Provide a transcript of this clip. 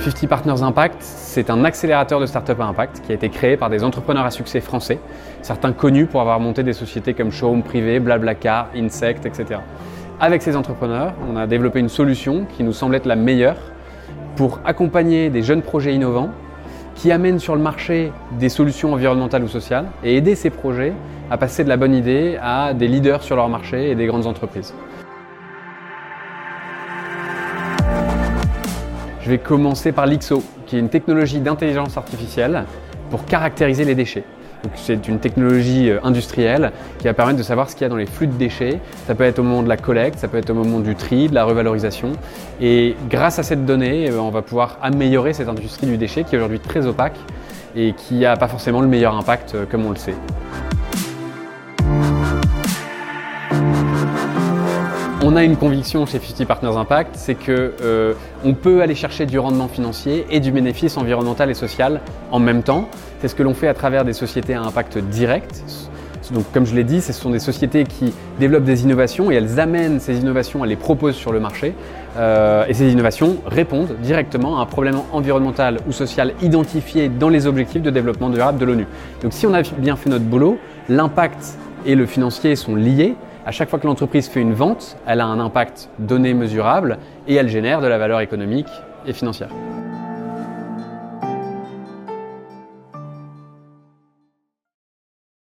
50 Partners Impact, c'est un accélérateur de start-up à impact qui a été créé par des entrepreneurs à succès français, certains connus pour avoir monté des sociétés comme Showroom Privé, Blablacar, Insect, etc. Avec ces entrepreneurs, on a développé une solution qui nous semble être la meilleure pour accompagner des jeunes projets innovants qui amènent sur le marché des solutions environnementales ou sociales et aider ces projets à passer de la bonne idée à des leaders sur leur marché et des grandes entreprises. Je vais commencer par l'IXO, qui est une technologie d'intelligence artificielle pour caractériser les déchets. C'est une technologie euh, industrielle qui va permettre de savoir ce qu'il y a dans les flux de déchets. Ça peut être au moment de la collecte, ça peut être au moment du tri, de la revalorisation. Et grâce à cette donnée, eh ben, on va pouvoir améliorer cette industrie du déchet qui est aujourd'hui très opaque et qui n'a pas forcément le meilleur impact euh, comme on le sait. On a une conviction chez 50 Partners Impact, c'est que euh, peut aller chercher du rendement financier et du bénéfice environnemental et social en même temps. C'est ce que l'on fait à travers des sociétés à impact direct. Donc, comme je l'ai dit, ce sont des sociétés qui développent des innovations et elles amènent ces innovations, elles les proposent sur le marché. Euh, et ces innovations répondent directement à un problème environnemental ou social identifié dans les objectifs de développement durable de l'ONU. Donc, si on a bien fait notre boulot, l'impact et le financier sont liés à chaque fois que l'entreprise fait une vente, elle a un impact donné mesurable et elle génère de la valeur économique et financière.